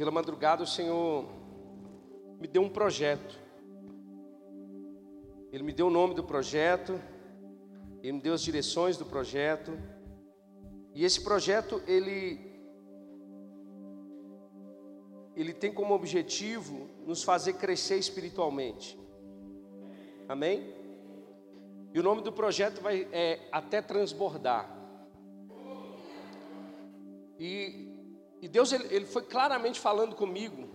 pela madrugada o Senhor me deu um projeto. Ele me deu o nome do projeto, ele me deu as direções do projeto. E esse projeto ele ele tem como objetivo nos fazer crescer espiritualmente. Amém? E o nome do projeto vai é até transbordar. E, e Deus ele, ele foi claramente falando comigo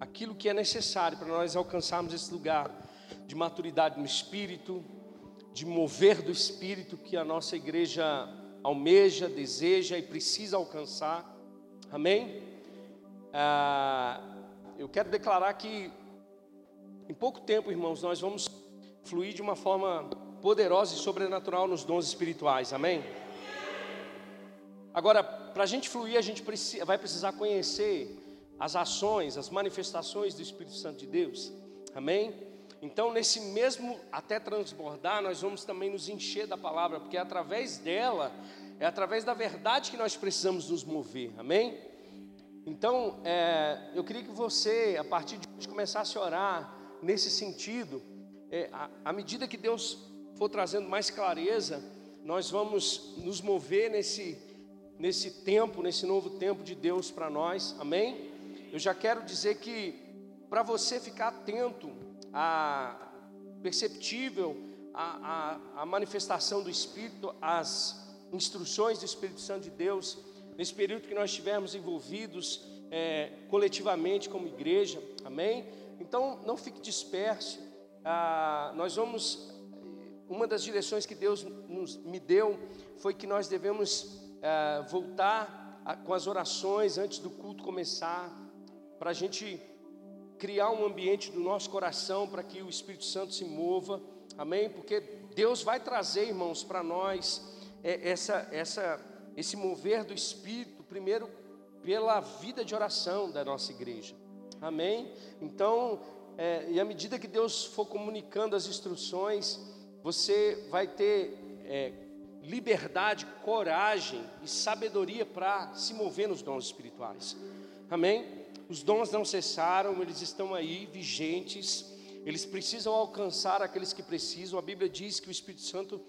aquilo que é necessário para nós alcançarmos esse lugar de maturidade no espírito, de mover do espírito que a nossa igreja almeja, deseja e precisa alcançar. Amém? Ah, eu quero declarar que em pouco tempo, irmãos, nós vamos fluir de uma forma poderosa e sobrenatural nos dons espirituais. Amém? Agora, para a gente fluir, a gente precisa, vai precisar conhecer as ações, as manifestações do Espírito Santo de Deus. Amém? Então, nesse mesmo até transbordar, nós vamos também nos encher da palavra, porque é através dela, é através da verdade que nós precisamos nos mover. Amém? Então, é, eu queria que você, a partir de hoje, começasse a orar nesse sentido. É, à medida que Deus for trazendo mais clareza, nós vamos nos mover nesse nesse tempo, nesse novo tempo de Deus para nós, amém? Eu já quero dizer que para você ficar atento a perceptível a, a, a, manifestação do Espírito, as instruções do Espírito Santo de Deus, nesse período que nós estivermos envolvidos é, coletivamente como igreja, amém? Então não fique disperso, ah, nós vamos, uma das direções que Deus nos, me deu foi que nós devemos é, voltar a, com as orações antes do culto começar, para a gente criar um ambiente do nosso coração para que o Espírito Santo se mova, amém? Porque Deus vai trazer, irmãos, para nós é, essa, essa, esse mover do Espírito, primeiro pela vida de oração da nossa igreja, amém? Então, é, e à medida que Deus for comunicando as instruções, você vai ter é, liberdade, coragem e sabedoria para se mover nos dons espirituais. Amém? Os dons não cessaram, eles estão aí vigentes. Eles precisam alcançar aqueles que precisam. A Bíblia diz que o Espírito Santo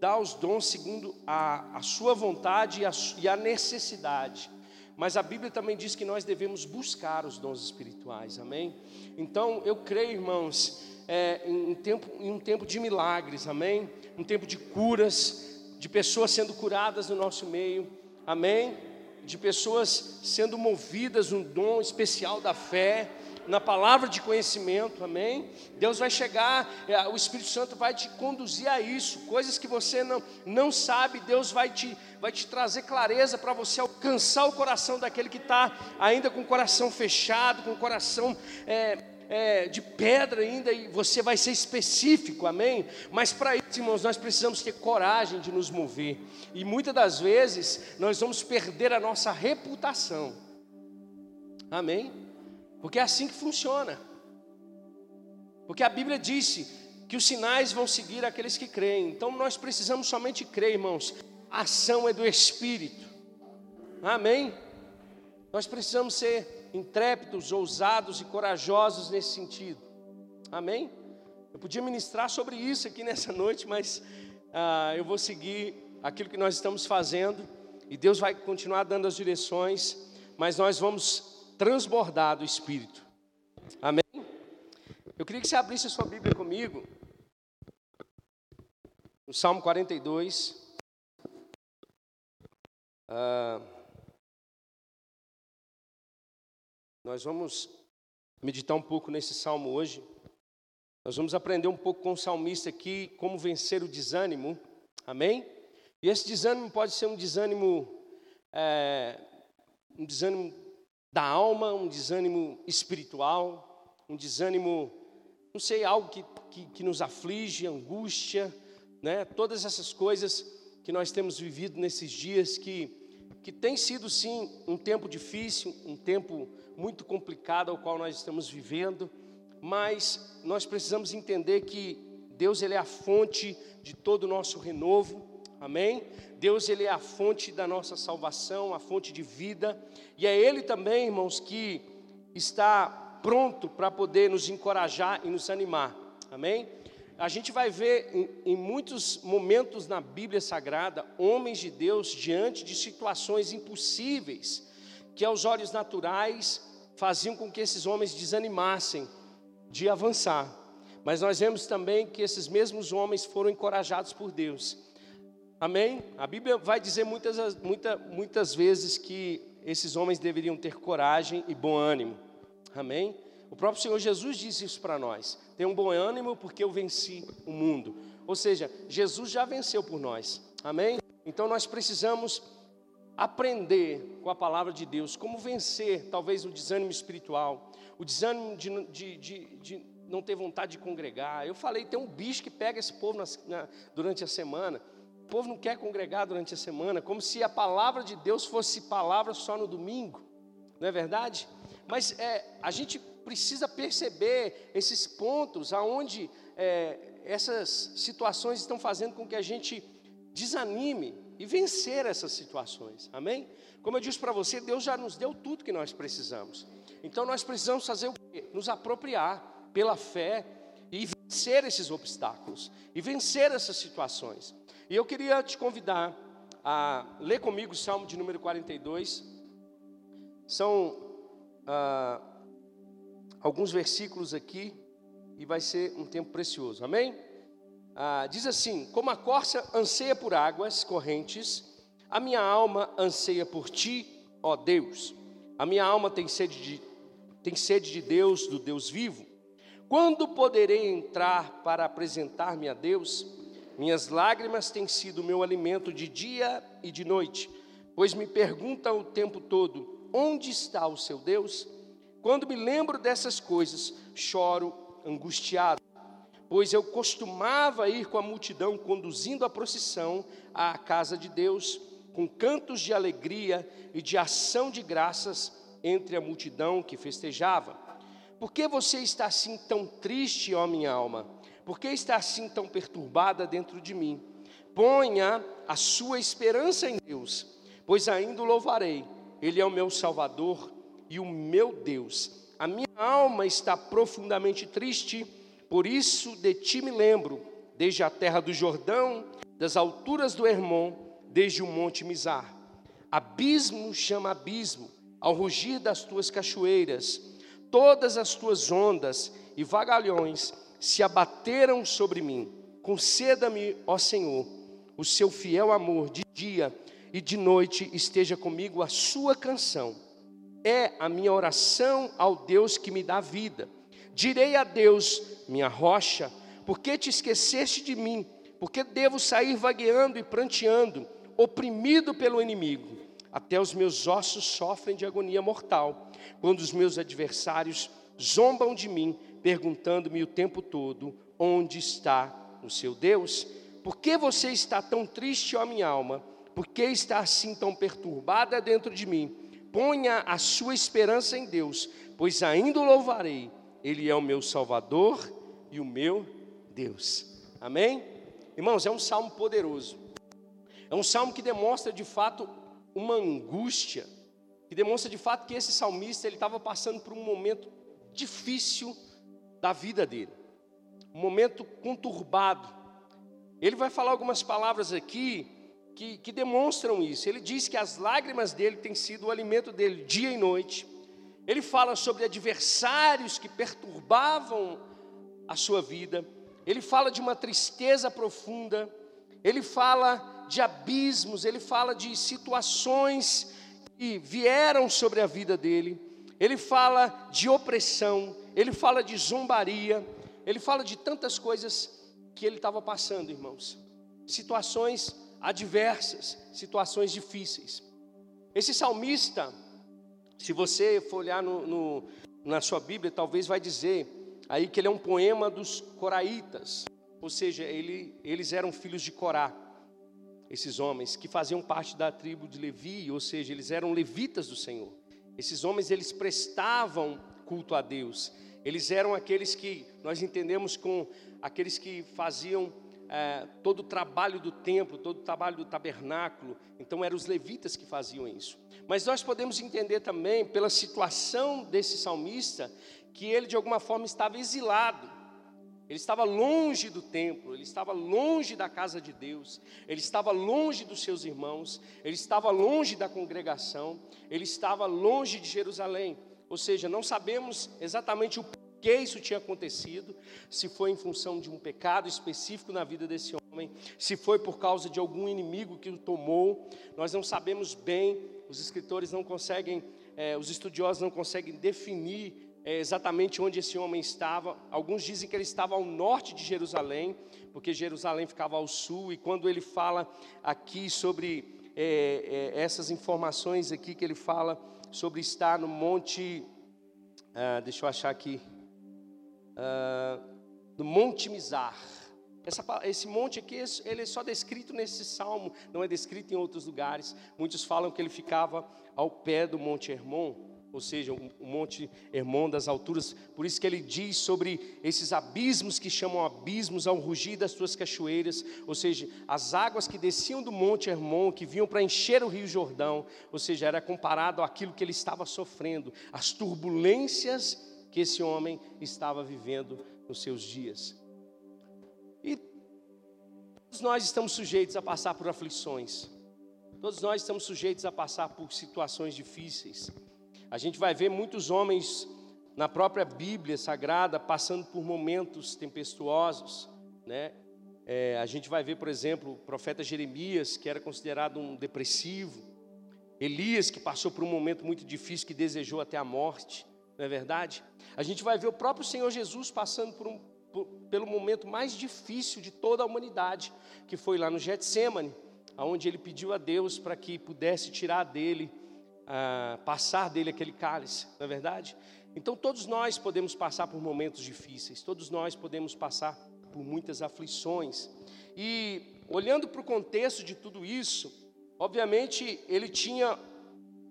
dá os dons segundo a, a sua vontade e a, e a necessidade. Mas a Bíblia também diz que nós devemos buscar os dons espirituais, amém? Então eu creio, irmãos, é, em, tempo, em um tempo de milagres, amém? Um tempo de curas, de pessoas sendo curadas no nosso meio, amém? De pessoas sendo movidas um dom especial da fé, na palavra de conhecimento, amém? Deus vai chegar, é, o Espírito Santo vai te conduzir a isso, coisas que você não, não sabe, Deus vai te, vai te trazer clareza para você alcançar o coração daquele que está ainda com o coração fechado, com o coração. É, é, de pedra ainda e você vai ser específico, amém? Mas para isso, irmãos, nós precisamos ter coragem de nos mover. E muitas das vezes nós vamos perder a nossa reputação, amém? Porque é assim que funciona. Porque a Bíblia disse que os sinais vão seguir aqueles que creem. Então nós precisamos somente crer, irmãos. A ação é do Espírito. Amém? Nós precisamos ser intrépidos, ousados e corajosos nesse sentido. Amém? Eu podia ministrar sobre isso aqui nessa noite, mas ah, eu vou seguir aquilo que nós estamos fazendo e Deus vai continuar dando as direções, mas nós vamos transbordar do Espírito. Amém? Eu queria que você abrisse a sua Bíblia comigo, no Salmo 42. Ah, Nós vamos meditar um pouco nesse salmo hoje. Nós vamos aprender um pouco com o salmista aqui como vencer o desânimo. Amém? E esse desânimo pode ser um desânimo, é, um desânimo da alma, um desânimo espiritual, um desânimo, não sei, algo que, que, que nos aflige, angústia, né? Todas essas coisas que nós temos vivido nesses dias que que tem sido sim um tempo difícil, um tempo muito complicado ao qual nós estamos vivendo, mas nós precisamos entender que Deus ele é a fonte de todo o nosso renovo. Amém? Deus ele é a fonte da nossa salvação, a fonte de vida, e é ele também, irmãos, que está pronto para poder nos encorajar e nos animar. Amém? A gente vai ver em, em, muitos momentos na Bíblia Sagrada homens de Deus diante de situações impossíveis que aos olhos naturais faziam com que esses homens desanimassem de avançar. Mas nós vemos também que esses mesmos homens foram encorajados por Deus. Amém? A Bíblia vai dizer muitas, muita, muitas vezes que esses homens deveriam ter coragem e bom ânimo. Amém? O próprio Senhor Jesus disse isso para nós. Tenham bom ânimo porque eu venci o mundo. Ou seja, Jesus já venceu por nós. Amém? Então nós precisamos aprender com a palavra de Deus como vencer talvez o desânimo espiritual, o desânimo de, de, de, de não ter vontade de congregar. Eu falei, tem um bicho que pega esse povo na, na, durante a semana. O povo não quer congregar durante a semana, como se a palavra de Deus fosse palavra só no domingo, não é verdade? Mas é, a gente precisa perceber esses pontos aonde é, essas situações estão fazendo com que a gente desanime e vencer essas situações, amém? Como eu disse para você, Deus já nos deu tudo que nós precisamos, então nós precisamos fazer o quê? Nos apropriar pela fé e vencer esses obstáculos e vencer essas situações. E eu queria te convidar a ler comigo o Salmo de número 42. São ah, alguns versículos aqui e vai ser um tempo precioso. Amém? Ah, diz assim: Como a corça anseia por águas correntes, a minha alma anseia por ti, ó Deus. A minha alma tem sede de, tem sede de Deus, do Deus vivo. Quando poderei entrar para apresentar-me a Deus? Minhas lágrimas têm sido meu alimento de dia e de noite, pois me perguntam o tempo todo: onde está o seu Deus? Quando me lembro dessas coisas, choro angustiado, pois eu costumava ir com a multidão conduzindo a procissão à casa de Deus, com cantos de alegria e de ação de graças entre a multidão que festejava. Por que você está assim tão triste, ó minha alma? Por que está assim tão perturbada dentro de mim? Ponha a sua esperança em Deus, pois ainda o louvarei. Ele é o meu Salvador e o meu Deus. A minha alma está profundamente triste, por isso de ti me lembro, desde a terra do Jordão, das alturas do Hermon, desde o monte Mizar. Abismo chama abismo, ao rugir das tuas cachoeiras todas as tuas ondas e vagalhões se abateram sobre mim. Conceda-me, ó Senhor, o seu fiel amor de dia e de noite esteja comigo a sua canção. É a minha oração ao Deus que me dá vida. Direi a Deus, minha rocha, por que te esqueceste de mim? Porque devo sair vagueando e pranteando, oprimido pelo inimigo. Até os meus ossos sofrem de agonia mortal, quando os meus adversários zombam de mim, perguntando-me o tempo todo: onde está o seu Deus? Por que você está tão triste, ó minha alma? Por que está assim tão perturbada dentro de mim? Ponha a sua esperança em Deus, pois ainda o louvarei. Ele é o meu Salvador e o meu Deus. Amém? Irmãos, é um salmo poderoso. É um salmo que demonstra de fato uma angústia que demonstra de fato que esse salmista ele estava passando por um momento difícil da vida dele, um momento conturbado. Ele vai falar algumas palavras aqui que, que demonstram isso. Ele diz que as lágrimas dele têm sido o alimento dele dia e noite. Ele fala sobre adversários que perturbavam a sua vida. Ele fala de uma tristeza profunda. Ele fala de abismos, ele fala de situações que vieram sobre a vida dele, ele fala de opressão, ele fala de zombaria, ele fala de tantas coisas que ele estava passando, irmãos. Situações adversas, situações difíceis. Esse salmista, se você for olhar no, no, na sua Bíblia, talvez vai dizer aí que ele é um poema dos coraitas, ou seja, ele, eles eram filhos de Corá esses homens que faziam parte da tribo de Levi, ou seja, eles eram levitas do Senhor. Esses homens eles prestavam culto a Deus. Eles eram aqueles que nós entendemos com aqueles que faziam é, todo o trabalho do templo, todo o trabalho do tabernáculo. Então eram os levitas que faziam isso. Mas nós podemos entender também, pela situação desse salmista, que ele de alguma forma estava exilado. Ele estava longe do templo, ele estava longe da casa de Deus, ele estava longe dos seus irmãos, ele estava longe da congregação, ele estava longe de Jerusalém. Ou seja, não sabemos exatamente o que isso tinha acontecido, se foi em função de um pecado específico na vida desse homem, se foi por causa de algum inimigo que o tomou, nós não sabemos bem, os escritores não conseguem, é, os estudiosos não conseguem definir é, exatamente onde esse homem estava. Alguns dizem que ele estava ao norte de Jerusalém, porque Jerusalém ficava ao sul, e quando ele fala aqui sobre é, é, essas informações aqui que ele fala sobre estar no monte, ah, deixa eu achar aqui, uh, do Monte Mizar. Essa, esse monte aqui, ele é só descrito nesse salmo, não é descrito em outros lugares. Muitos falam que ele ficava ao pé do Monte Hermon, ou seja, o Monte Hermon das alturas. Por isso que ele diz sobre esses abismos que chamam abismos ao rugir das suas cachoeiras, ou seja, as águas que desciam do Monte Hermon, que vinham para encher o Rio Jordão, ou seja, era comparado àquilo que ele estava sofrendo, as turbulências que esse homem estava vivendo nos seus dias. E todos nós estamos sujeitos a passar por aflições, todos nós estamos sujeitos a passar por situações difíceis. A gente vai ver muitos homens na própria Bíblia Sagrada passando por momentos tempestuosos, né? É, a gente vai ver, por exemplo, o profeta Jeremias, que era considerado um depressivo, Elias, que passou por um momento muito difícil, que desejou até a morte não é verdade? A gente vai ver o próprio Senhor Jesus passando por um, por, pelo momento mais difícil de toda a humanidade, que foi lá no Getsemane, onde ele pediu a Deus para que pudesse tirar dele, ah, passar dele aquele cálice, não é verdade? Então todos nós podemos passar por momentos difíceis, todos nós podemos passar por muitas aflições. E olhando para o contexto de tudo isso, obviamente ele tinha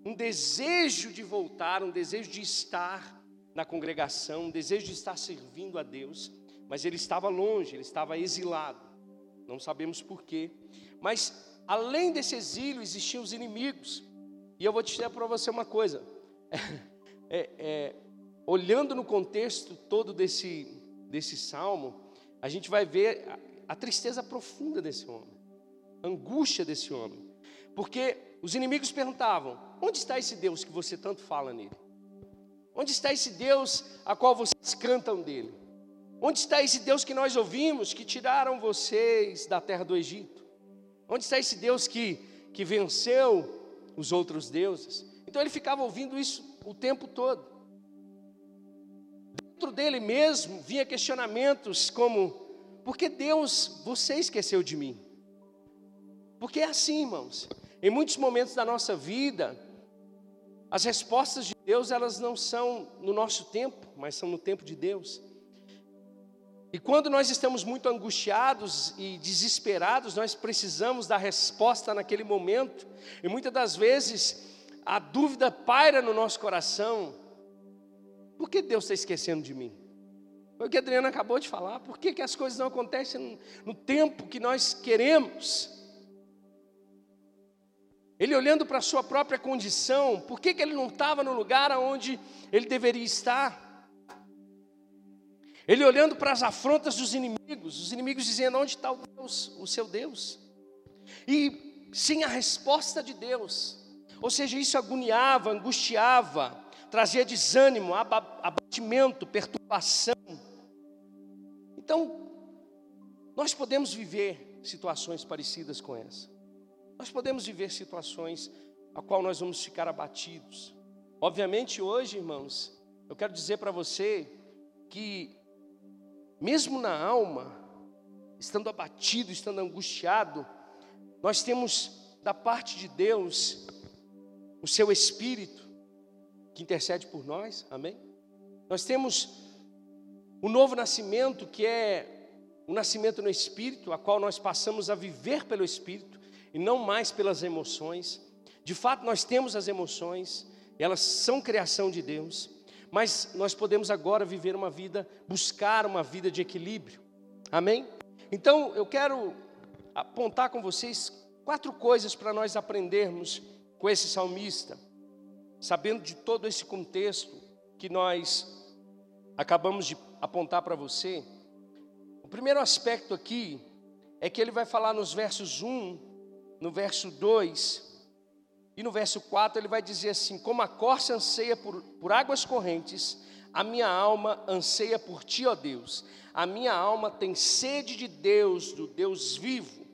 um desejo de voltar, um desejo de estar na congregação, um desejo de estar servindo a Deus, mas ele estava longe, ele estava exilado, não sabemos porquê, mas além desse exílio existiam os inimigos, e eu vou te dizer para você uma coisa, é, é, olhando no contexto todo desse, desse salmo, a gente vai ver a, a tristeza profunda desse homem, a angústia desse homem, porque os inimigos perguntavam: onde está esse Deus que você tanto fala nele? Onde está esse Deus a qual vocês cantam dele? Onde está esse Deus que nós ouvimos que tiraram vocês da terra do Egito? Onde está esse Deus que, que venceu os outros deuses? Então ele ficava ouvindo isso o tempo todo. Dentro dele mesmo vinha questionamentos como: por que Deus você esqueceu de mim? Porque é assim, irmãos. Em muitos momentos da nossa vida, as respostas de Deus, elas não são no nosso tempo, mas são no tempo de Deus. E quando nós estamos muito angustiados e desesperados, nós precisamos da resposta naquele momento. E muitas das vezes a dúvida paira no nosso coração: por que Deus está esquecendo de mim? Foi o que a Adriana acabou de falar. Por que, que as coisas não acontecem no, no tempo que nós queremos? Ele olhando para a sua própria condição, por que, que ele não estava no lugar onde ele deveria estar? Ele olhando para as afrontas dos inimigos, os inimigos dizendo: onde está o Deus, o seu Deus? E sem a resposta de Deus, ou seja, isso agoniava, angustiava, trazia desânimo, abatimento, perturbação. Então, nós podemos viver situações parecidas com essa. Nós podemos viver situações a qual nós vamos ficar abatidos. Obviamente hoje, irmãos, eu quero dizer para você que mesmo na alma, estando abatido, estando angustiado, nós temos da parte de Deus o seu espírito que intercede por nós. Amém? Nós temos o novo nascimento, que é o nascimento no espírito, a qual nós passamos a viver pelo espírito e não mais pelas emoções. De fato, nós temos as emoções, elas são criação de Deus, mas nós podemos agora viver uma vida, buscar uma vida de equilíbrio. Amém? Então, eu quero apontar com vocês quatro coisas para nós aprendermos com esse salmista, sabendo de todo esse contexto que nós acabamos de apontar para você. O primeiro aspecto aqui é que ele vai falar nos versos 1, no verso 2 e no verso 4 ele vai dizer assim: Como a corça anseia por, por águas correntes, a minha alma anseia por ti, ó Deus. A minha alma tem sede de Deus, do Deus vivo.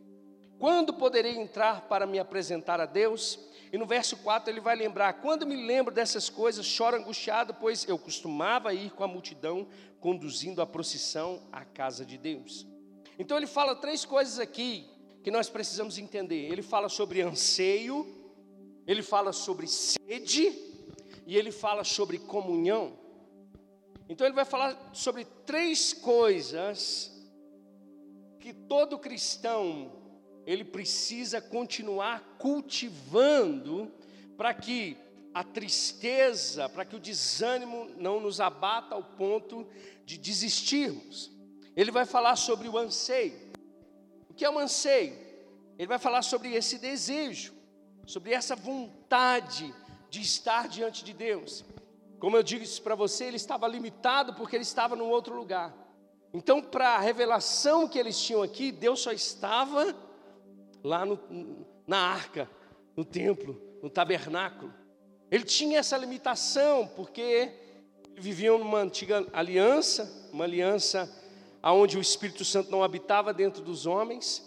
Quando poderei entrar para me apresentar a Deus? E no verso 4 ele vai lembrar: Quando me lembro dessas coisas, choro angustiado, pois eu costumava ir com a multidão, conduzindo a procissão à casa de Deus. Então ele fala três coisas aqui que nós precisamos entender. Ele fala sobre anseio, ele fala sobre sede e ele fala sobre comunhão. Então ele vai falar sobre três coisas que todo cristão ele precisa continuar cultivando para que a tristeza, para que o desânimo não nos abata ao ponto de desistirmos. Ele vai falar sobre o anseio. Que é o anseio? Ele vai falar sobre esse desejo, sobre essa vontade de estar diante de Deus. Como eu disse para você, ele estava limitado porque ele estava num outro lugar. Então, para a revelação que eles tinham aqui, Deus só estava lá no, na arca, no templo, no tabernáculo. Ele tinha essa limitação porque viviam numa antiga aliança, uma aliança onde o Espírito Santo não habitava dentro dos homens.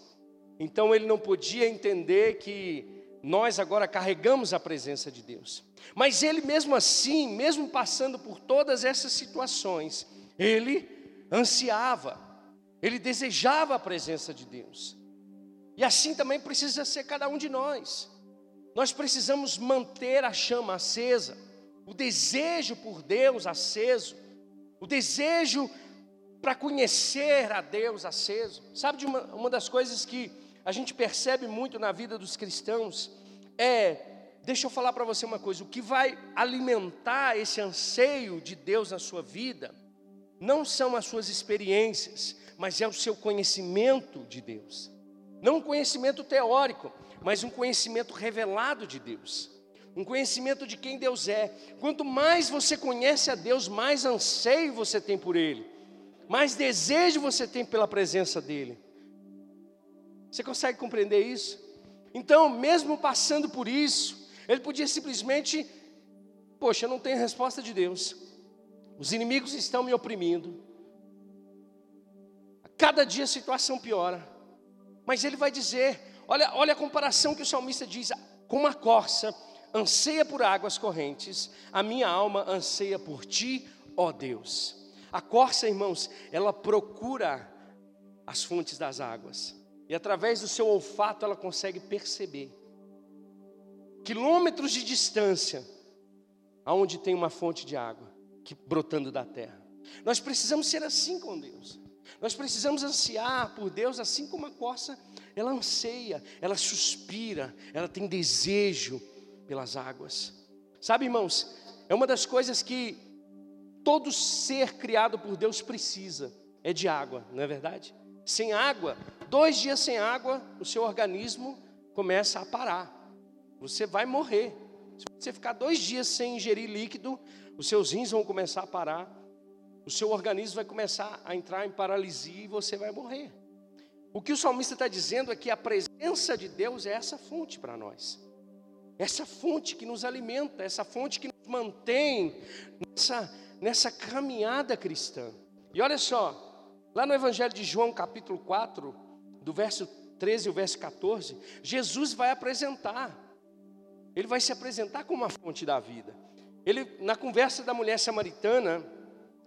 Então ele não podia entender que nós agora carregamos a presença de Deus. Mas ele mesmo assim, mesmo passando por todas essas situações, ele ansiava, ele desejava a presença de Deus. E assim também precisa ser cada um de nós. Nós precisamos manter a chama acesa, o desejo por Deus aceso, o desejo para conhecer a Deus aceso. Sabe de uma, uma das coisas que a gente percebe muito na vida dos cristãos é, deixa eu falar para você uma coisa, o que vai alimentar esse anseio de Deus na sua vida não são as suas experiências, mas é o seu conhecimento de Deus. Não um conhecimento teórico, mas um conhecimento revelado de Deus. Um conhecimento de quem Deus é. Quanto mais você conhece a Deus, mais anseio você tem por Ele, mais desejo você tem pela presença dEle. Você consegue compreender isso? Então, mesmo passando por isso, ele podia simplesmente, poxa, eu não tenho resposta de Deus. Os inimigos estão me oprimindo. Cada dia a situação piora. Mas ele vai dizer, olha, olha a comparação que o salmista diz, como a corça anseia por águas correntes, a minha alma anseia por ti, ó Deus. A corça, irmãos, ela procura as fontes das águas. E através do seu olfato ela consegue perceber quilômetros de distância aonde tem uma fonte de água que brotando da terra. Nós precisamos ser assim com Deus. Nós precisamos ansiar por Deus assim como a corça, ela anseia, ela suspira, ela tem desejo pelas águas. Sabe, irmãos, é uma das coisas que todo ser criado por Deus precisa, é de água, não é verdade? Sem água, dois dias sem água, o seu organismo começa a parar. Você vai morrer. Se você ficar dois dias sem ingerir líquido, os seus rins vão começar a parar, o seu organismo vai começar a entrar em paralisia e você vai morrer. O que o salmista está dizendo é que a presença de Deus é essa fonte para nós, essa fonte que nos alimenta, essa fonte que nos mantém nessa, nessa caminhada cristã. E olha só, lá no Evangelho de João, capítulo 4, do verso 13 ao verso 14, Jesus vai apresentar, ele vai se apresentar como a fonte da vida. Ele, na conversa da mulher samaritana,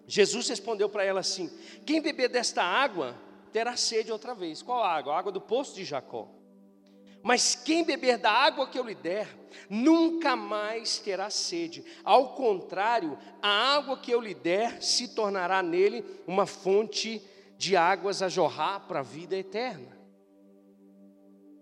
Jesus respondeu para ela assim: Quem beber desta água terá sede outra vez. Qual água? A água do poço de Jacó. Mas quem beber da água que eu lhe der, nunca mais terá sede. Ao contrário, a água que eu lhe der se tornará nele uma fonte de águas a jorrar para a vida eterna.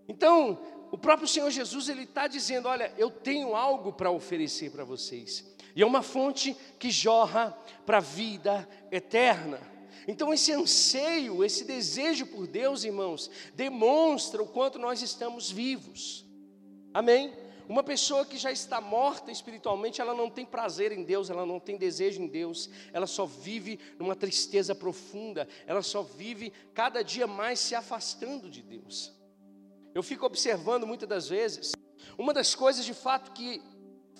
Então, o próprio Senhor Jesus ele está dizendo: olha, eu tenho algo para oferecer para vocês. E é uma fonte que jorra para a vida eterna. Então, esse anseio, esse desejo por Deus, irmãos, demonstra o quanto nós estamos vivos. Amém? Uma pessoa que já está morta espiritualmente, ela não tem prazer em Deus, ela não tem desejo em Deus, ela só vive numa tristeza profunda, ela só vive cada dia mais se afastando de Deus. Eu fico observando muitas das vezes, uma das coisas de fato que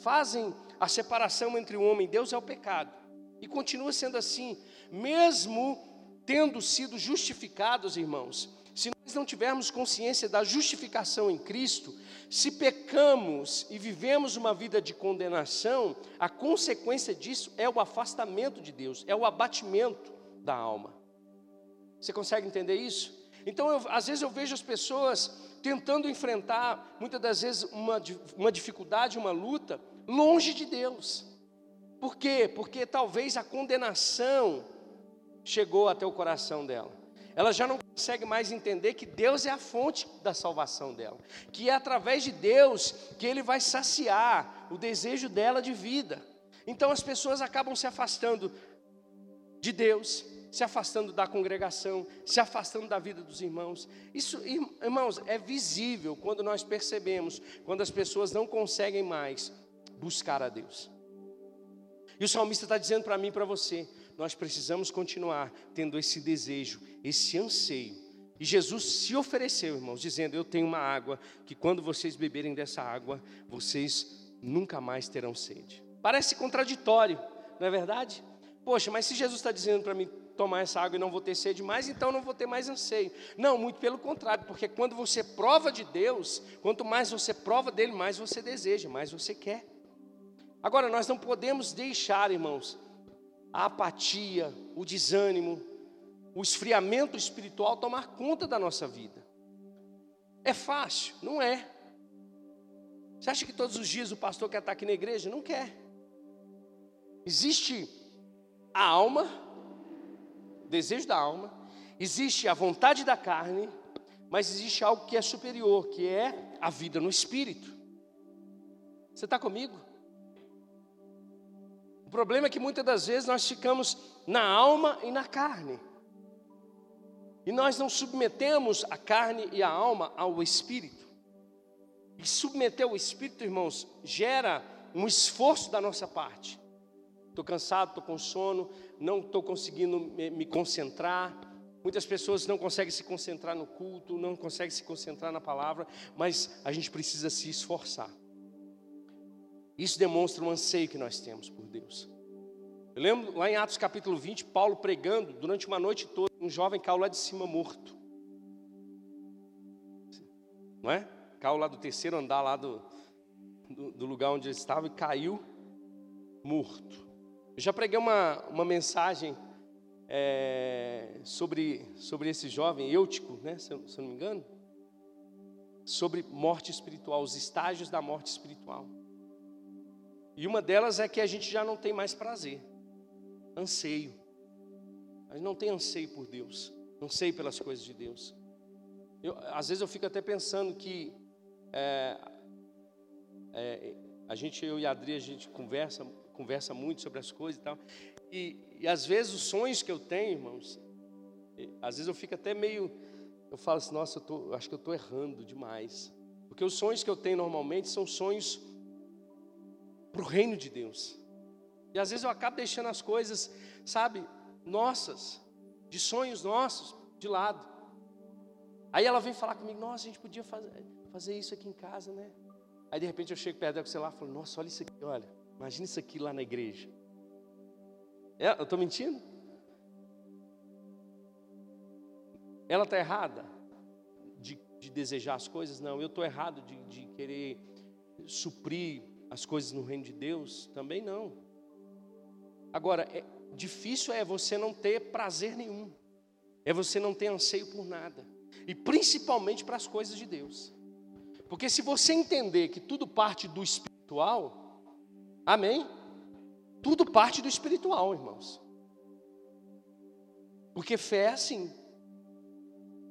fazem a separação entre o homem e Deus é o pecado, e continua sendo assim, mesmo tendo sido justificados, irmãos, se nós não tivermos consciência da justificação em Cristo, se pecamos e vivemos uma vida de condenação, a consequência disso é o afastamento de Deus, é o abatimento da alma. Você consegue entender isso? Então, eu, às vezes eu vejo as pessoas tentando enfrentar, muitas das vezes, uma, uma dificuldade, uma luta, longe de Deus. Por quê? Porque talvez a condenação chegou até o coração dela. Ela já não consegue mais entender que Deus é a fonte da salvação dela, que é através de Deus que Ele vai saciar o desejo dela de vida. Então as pessoas acabam se afastando de Deus, se afastando da congregação, se afastando da vida dos irmãos. Isso, irmãos, é visível quando nós percebemos, quando as pessoas não conseguem mais buscar a Deus. E o salmista está dizendo para mim e para você: nós precisamos continuar tendo esse desejo, esse anseio. E Jesus se ofereceu, irmãos, dizendo: Eu tenho uma água que quando vocês beberem dessa água, vocês nunca mais terão sede. Parece contraditório, não é verdade? Poxa, mas se Jesus está dizendo para mim tomar essa água e não vou ter sede mais, então não vou ter mais anseio. Não, muito pelo contrário, porque quando você prova de Deus, quanto mais você prova dele, mais você deseja, mais você quer. Agora, nós não podemos deixar, irmãos, a apatia, o desânimo, o esfriamento espiritual tomar conta da nossa vida. É fácil? Não é. Você acha que todos os dias o pastor quer estar aqui na igreja? Não quer. Existe a alma, o desejo da alma, existe a vontade da carne, mas existe algo que é superior, que é a vida no espírito. Você está comigo? O problema é que muitas das vezes nós ficamos na alma e na carne. E nós não submetemos a carne e a alma ao espírito. E submeter o espírito, irmãos, gera um esforço da nossa parte. Estou cansado, estou com sono, não estou conseguindo me, concentrar. Muitas pessoas não conseguem se concentrar no culto, não conseguem se concentrar na palavra, mas a gente precisa se esforçar. Isso demonstra um anseio que nós temos por Deus. Eu lembro lá em Atos capítulo 20, Paulo pregando durante uma noite toda, um jovem caiu lá de cima morto. Não é? Caiu lá do terceiro andar lá do, do, do lugar onde ele estava e caiu morto. Eu já preguei uma, uma mensagem é, sobre, sobre esse jovem, Eutico, né, se, se eu não me engano, sobre morte espiritual, os estágios da morte espiritual. E uma delas é que a gente já não tem mais prazer, anseio. A gente não tem anseio por Deus, anseio pelas coisas de Deus. Eu, às vezes eu fico até pensando que é, é, a gente, eu e a Adri, a gente conversa, conversa muito sobre as coisas e tal. E, e às vezes os sonhos que eu tenho, irmãos, às vezes eu fico até meio, eu falo assim, nossa, eu, tô, acho que eu estou errando demais. Porque os sonhos que eu tenho normalmente são sonhos para o reino de Deus. E às vezes eu acabo deixando as coisas, sabe, nossas, de sonhos nossos, de lado. Aí ela vem falar comigo, nossa, a gente podia fazer, fazer isso aqui em casa, né? Aí de repente eu chego perto dela com o celular e falo, nossa, olha isso aqui, olha, imagina isso aqui lá na igreja. É, eu estou mentindo? Ela está errada de, de, desejar as coisas? Não, eu estou errado de, de querer suprir as coisas no reino de Deus? Também não. Agora, é, difícil é você não ter prazer nenhum, é você não ter anseio por nada, e principalmente para as coisas de Deus. Porque se você entender que tudo parte do espiritual, amém? Tudo parte do espiritual, irmãos. Porque fé é assim.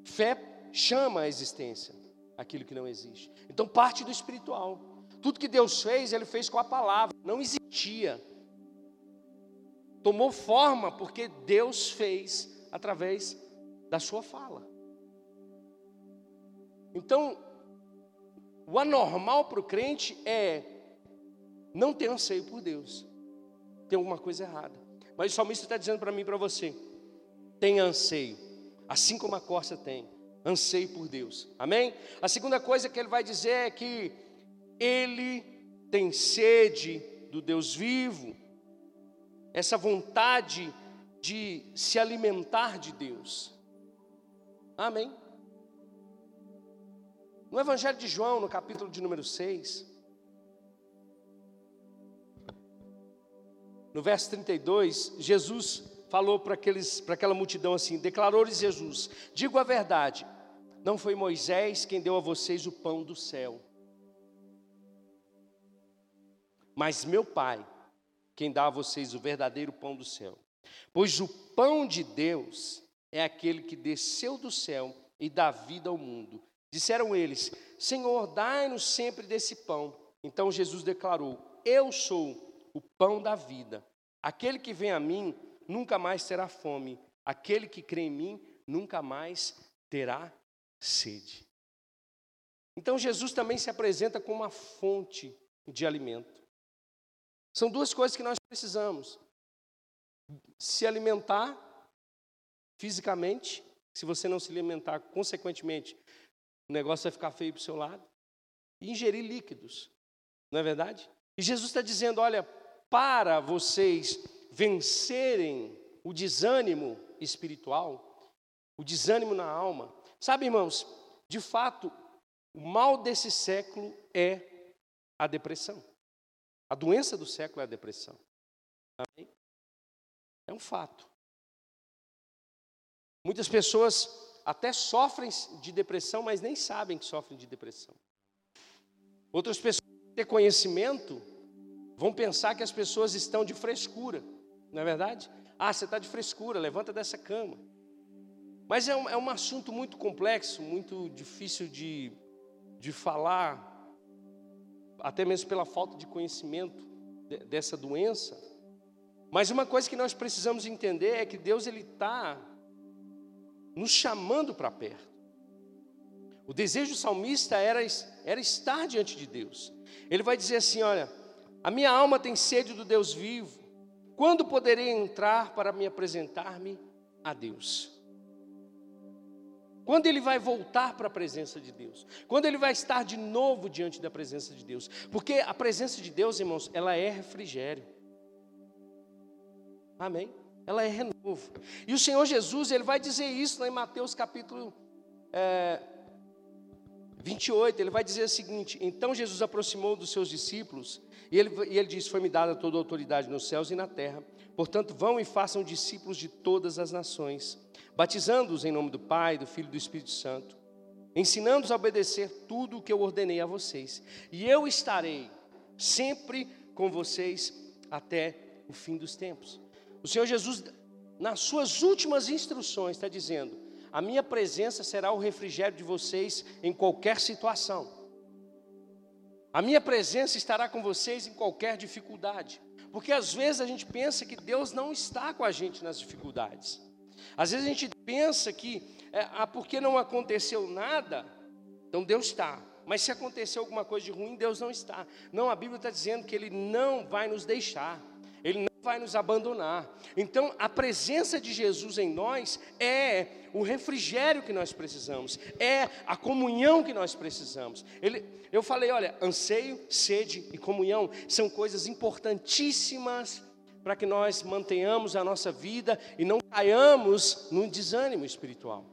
Fé chama a existência aquilo que não existe. Então parte do espiritual. Tudo que Deus fez, Ele fez com a palavra. Não existia. tomou forma porque Deus fez através da sua fala. Então, o anormal para o crente é não ter anseio por Deus. Tem alguma coisa errada. Mas o salmista está dizendo para mim e para você: tem anseio, assim como a corça tem, anseio por Deus. Amém? A segunda coisa que ele vai dizer é que ele tem sede do Deus vivo, essa vontade de se alimentar de Deus. Amém? No Evangelho de João, no capítulo de número 6, no verso 32, Jesus falou para aquela multidão assim: declarou-lhes Jesus: digo a verdade, não foi Moisés quem deu a vocês o pão do céu, mas meu Pai, quem dá a vocês o verdadeiro pão do céu. Pois o pão de Deus é aquele que desceu do céu e dá vida ao mundo. Disseram eles: Senhor, dai-nos sempre desse pão. Então Jesus declarou: Eu sou o pão da vida. Aquele que vem a mim nunca mais terá fome. Aquele que crê em mim nunca mais terá sede. Então Jesus também se apresenta como uma fonte de alimento. São duas coisas que nós precisamos: se alimentar fisicamente, se você não se alimentar, consequentemente, o negócio vai ficar feio para o seu lado. E ingerir líquidos, não é verdade? E Jesus está dizendo: olha, para vocês vencerem o desânimo espiritual, o desânimo na alma. Sabe, irmãos, de fato, o mal desse século é a depressão. A doença do século é a depressão. Amém? É um fato. Muitas pessoas até sofrem de depressão, mas nem sabem que sofrem de depressão. Outras pessoas têm conhecimento vão pensar que as pessoas estão de frescura, não é verdade? Ah, você está de frescura, levanta dessa cama. Mas é um, é um assunto muito complexo, muito difícil de, de falar, até mesmo pela falta de conhecimento de, dessa doença. Mas uma coisa que nós precisamos entender é que Deus ele está nos chamando para perto. O desejo salmista era, era estar diante de Deus. Ele vai dizer assim: Olha, a minha alma tem sede do Deus vivo. Quando poderei entrar para me apresentar-me a Deus? Quando ele vai voltar para a presença de Deus? Quando ele vai estar de novo diante da presença de Deus? Porque a presença de Deus, irmãos, ela é refrigério. Amém? ela é renovo. E o Senhor Jesus, ele vai dizer isso em Mateus capítulo é, 28, ele vai dizer o seguinte: Então Jesus aproximou dos seus discípulos, e ele, e ele disse: Foi-me dada toda a autoridade nos céus e na terra, portanto, vão e façam discípulos de todas as nações, batizando-os em nome do Pai, do Filho e do Espírito Santo, ensinando-os a obedecer tudo o que eu ordenei a vocês, e eu estarei sempre com vocês até o fim dos tempos. O Senhor Jesus, nas suas últimas instruções, está dizendo: A minha presença será o refrigério de vocês em qualquer situação. A minha presença estará com vocês em qualquer dificuldade. Porque às vezes a gente pensa que Deus não está com a gente nas dificuldades. Às vezes a gente pensa que, é, ah, porque não aconteceu nada, então Deus está. Mas se aconteceu alguma coisa de ruim, Deus não está. Não, a Bíblia está dizendo que Ele não vai nos deixar. Ele não vai nos abandonar. Então, a presença de Jesus em nós é o refrigério que nós precisamos, é a comunhão que nós precisamos. Ele, eu falei, olha, anseio, sede e comunhão são coisas importantíssimas para que nós mantenhamos a nossa vida e não caiamos no desânimo espiritual.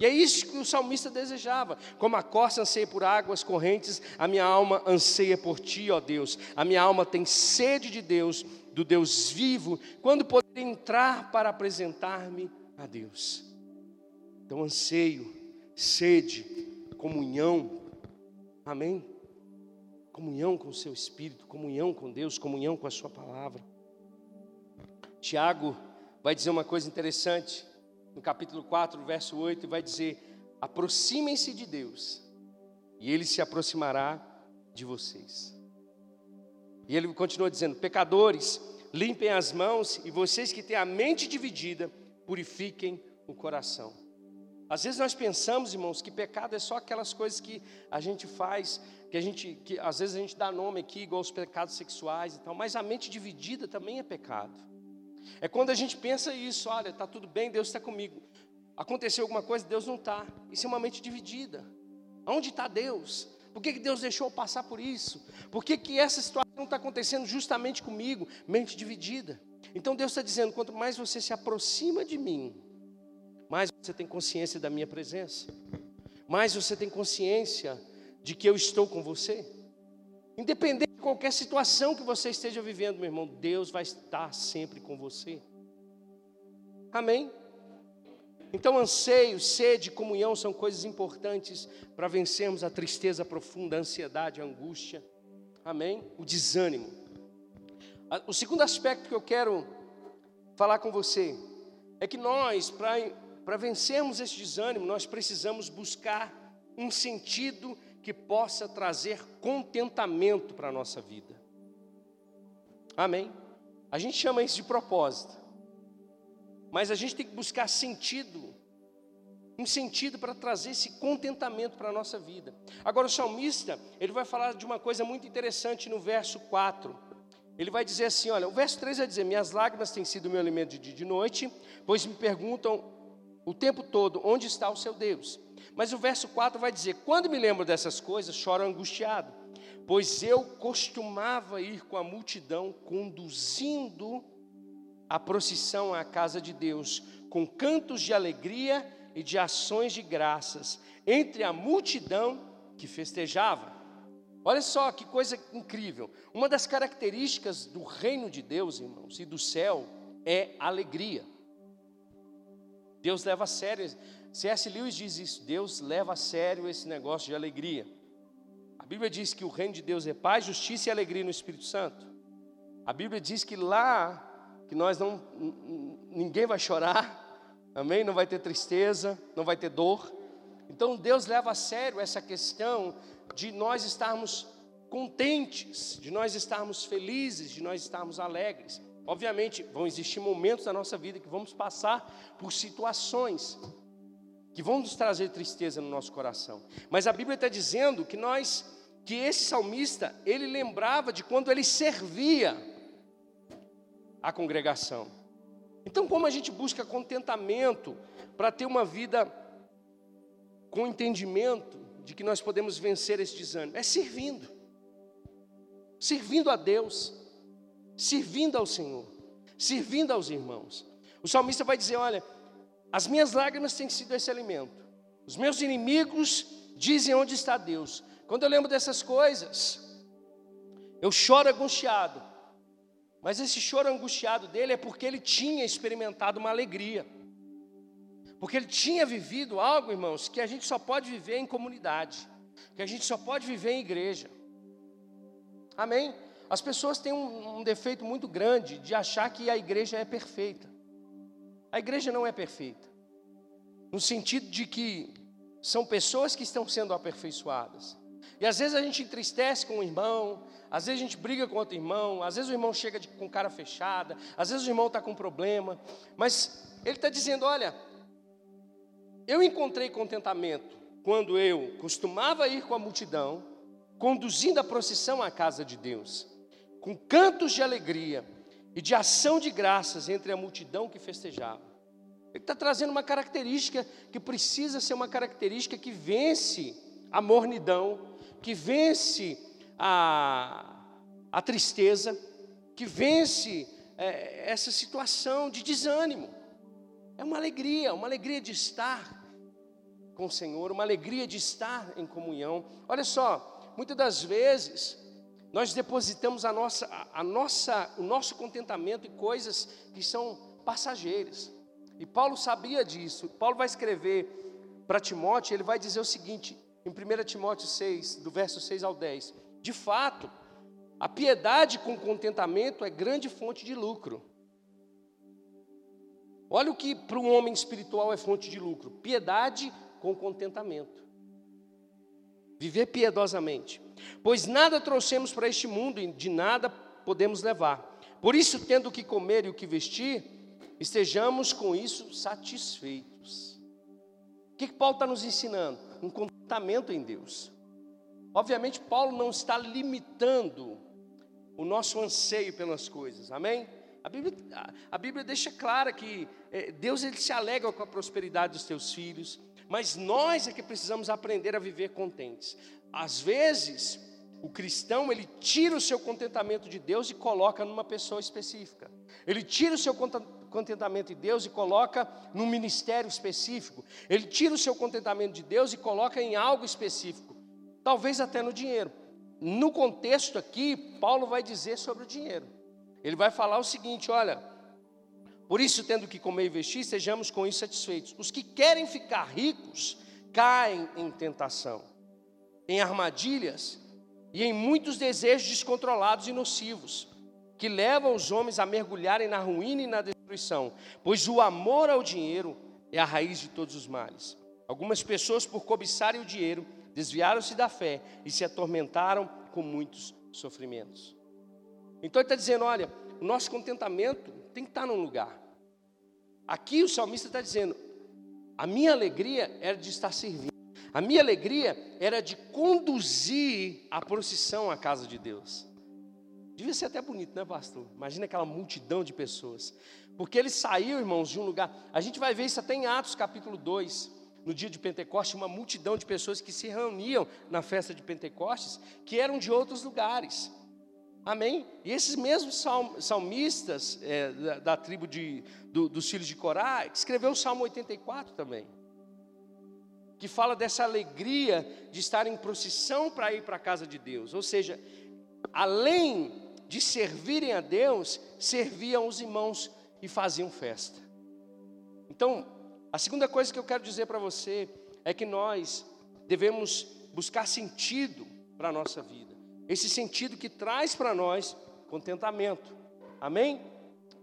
E é isso que o salmista desejava. Como a corça anseia por águas correntes, a minha alma anseia por ti, ó Deus. A minha alma tem sede de Deus, do Deus vivo, quando poder entrar para apresentar-me a Deus. Então, anseio, sede, comunhão. Amém? Comunhão com o seu espírito, comunhão com Deus, comunhão com a sua palavra. Tiago vai dizer uma coisa interessante no capítulo 4, verso 8, vai dizer: aproximem-se de Deus, e Ele se aproximará de vocês. E ele continua dizendo: pecadores, limpem as mãos, e vocês que têm a mente dividida, purifiquem o coração. Às vezes nós pensamos, irmãos, que pecado é só aquelas coisas que a gente faz, que a gente, que às vezes a gente dá nome aqui, igual os pecados sexuais e tal, mas a mente dividida também é pecado. É quando a gente pensa isso, olha, está tudo bem, Deus está comigo. Aconteceu alguma coisa, Deus não está. Isso é uma mente dividida. Onde está Deus? Por que, que Deus deixou eu passar por isso? Por que, que essa situação está acontecendo justamente comigo? Mente dividida. Então Deus está dizendo: quanto mais você se aproxima de mim, mais você tem consciência da minha presença, mais você tem consciência de que eu estou com você. Independente de qualquer situação que você esteja vivendo, meu irmão, Deus vai estar sempre com você. Amém? Então, anseio, sede, comunhão são coisas importantes para vencermos a tristeza profunda, a ansiedade, a angústia. Amém? O desânimo. O segundo aspecto que eu quero falar com você é que nós, para vencermos esse desânimo, nós precisamos buscar um sentido que possa trazer contentamento para a nossa vida. Amém? A gente chama isso de propósito. Mas a gente tem que buscar sentido, um sentido para trazer esse contentamento para a nossa vida. Agora o salmista, ele vai falar de uma coisa muito interessante no verso 4. Ele vai dizer assim, olha, o verso 3 vai dizer: "Minhas lágrimas têm sido meu alimento de dia e de noite, pois me perguntam o tempo todo onde está o seu Deus". Mas o verso 4 vai dizer: "Quando me lembro dessas coisas, choro angustiado, pois eu costumava ir com a multidão conduzindo a procissão à casa de Deus, com cantos de alegria e de ações de graças, entre a multidão que festejava. Olha só que coisa incrível. Uma das características do reino de Deus, irmãos, e do céu é alegria. Deus leva a sério, C.S. Lewis diz isso, Deus leva a sério esse negócio de alegria. A Bíblia diz que o reino de Deus é paz, justiça e alegria no Espírito Santo. A Bíblia diz que lá que nós não, ninguém vai chorar, amém? Não vai ter tristeza, não vai ter dor. Então Deus leva a sério essa questão de nós estarmos contentes, de nós estarmos felizes, de nós estarmos alegres. Obviamente, vão existir momentos da nossa vida que vamos passar por situações que vão nos trazer tristeza no nosso coração. Mas a Bíblia está dizendo que nós, que esse salmista, ele lembrava de quando ele servia a congregação. Então, como a gente busca contentamento para ter uma vida com entendimento de que nós podemos vencer esse desânimo? É servindo, servindo a Deus, servindo ao Senhor, servindo aos irmãos. O salmista vai dizer: Olha, as minhas lágrimas têm sido esse alimento, os meus inimigos dizem onde está Deus. Quando eu lembro dessas coisas, eu choro angustiado, mas esse choro angustiado dele é porque ele tinha experimentado uma alegria. Porque ele tinha vivido algo, irmãos, que a gente só pode viver em comunidade, que a gente só pode viver em igreja. Amém? As pessoas têm um, um defeito muito grande de achar que a igreja é perfeita. A igreja não é perfeita. No sentido de que são pessoas que estão sendo aperfeiçoadas. E às vezes a gente entristece com o irmão, às vezes a gente briga com outro irmão, às vezes o irmão chega de, com cara fechada, às vezes o irmão está com problema, mas ele está dizendo: olha, eu encontrei contentamento quando eu costumava ir com a multidão, conduzindo a procissão à casa de Deus, com cantos de alegria e de ação de graças entre a multidão que festejava. Ele está trazendo uma característica que precisa ser uma característica que vence a mornidão, que vence a, a tristeza, que vence é, essa situação de desânimo. É uma alegria, uma alegria de estar com o Senhor, uma alegria de estar em comunhão. Olha só, muitas das vezes nós depositamos a nossa, a nossa, o nosso contentamento em coisas que são passageiras. E Paulo sabia disso. Paulo vai escrever para Timóteo, ele vai dizer o seguinte, em 1 Timóteo 6, do verso 6 ao 10: De fato, a piedade com contentamento é grande fonte de lucro. Olha o que para um homem espiritual é fonte de lucro: piedade com contentamento. Viver piedosamente. Pois nada trouxemos para este mundo e de nada podemos levar. Por isso, tendo o que comer e o que vestir, estejamos com isso satisfeitos. O que, que Paulo está nos ensinando? Um contentamento em Deus. Obviamente, Paulo não está limitando o nosso anseio pelas coisas, amém? A Bíblia, a, Bíblia deixa clara que é, Deus ele se alegra com a prosperidade dos teus filhos, mas nós é que precisamos aprender a viver contentes. Às vezes, o cristão ele tira o seu contentamento de Deus e coloca numa pessoa específica. Ele tira o seu contentamento de Deus e coloca num ministério específico. Ele tira o seu contentamento de Deus e coloca em algo específico. Talvez até no dinheiro. No contexto aqui, Paulo vai dizer sobre o dinheiro. Ele vai falar o seguinte: olha, por isso, tendo que comer e vestir, sejamos com isso satisfeitos. Os que querem ficar ricos caem em tentação, em armadilhas e em muitos desejos descontrolados e nocivos, que levam os homens a mergulharem na ruína e na destruição, pois o amor ao dinheiro é a raiz de todos os males. Algumas pessoas, por cobiçarem o dinheiro, desviaram-se da fé e se atormentaram com muitos sofrimentos. Então ele está dizendo: olha, o nosso contentamento tem que estar num lugar. Aqui o salmista está dizendo: a minha alegria era de estar servindo. A minha alegria era de conduzir a procissão à casa de Deus. Devia ser até bonito, né, pastor? Imagina aquela multidão de pessoas. Porque ele saiu, irmãos, de um lugar. A gente vai ver isso até em Atos capítulo 2. No dia de Pentecostes, uma multidão de pessoas que se reuniam na festa de Pentecostes, que eram de outros lugares. Amém? E esses mesmos salmistas é, da, da, tribo de, do, dos filhos de Corá, escreveu o Salmo 84 também que fala dessa alegria de estar em procissão para ir para a casa de Deus. Ou seja, além de servirem a Deus, serviam os irmãos e faziam festa. Então, a segunda coisa que eu quero dizer para você é que nós devemos buscar sentido para a nossa vida. Esse sentido que traz para nós contentamento. Amém?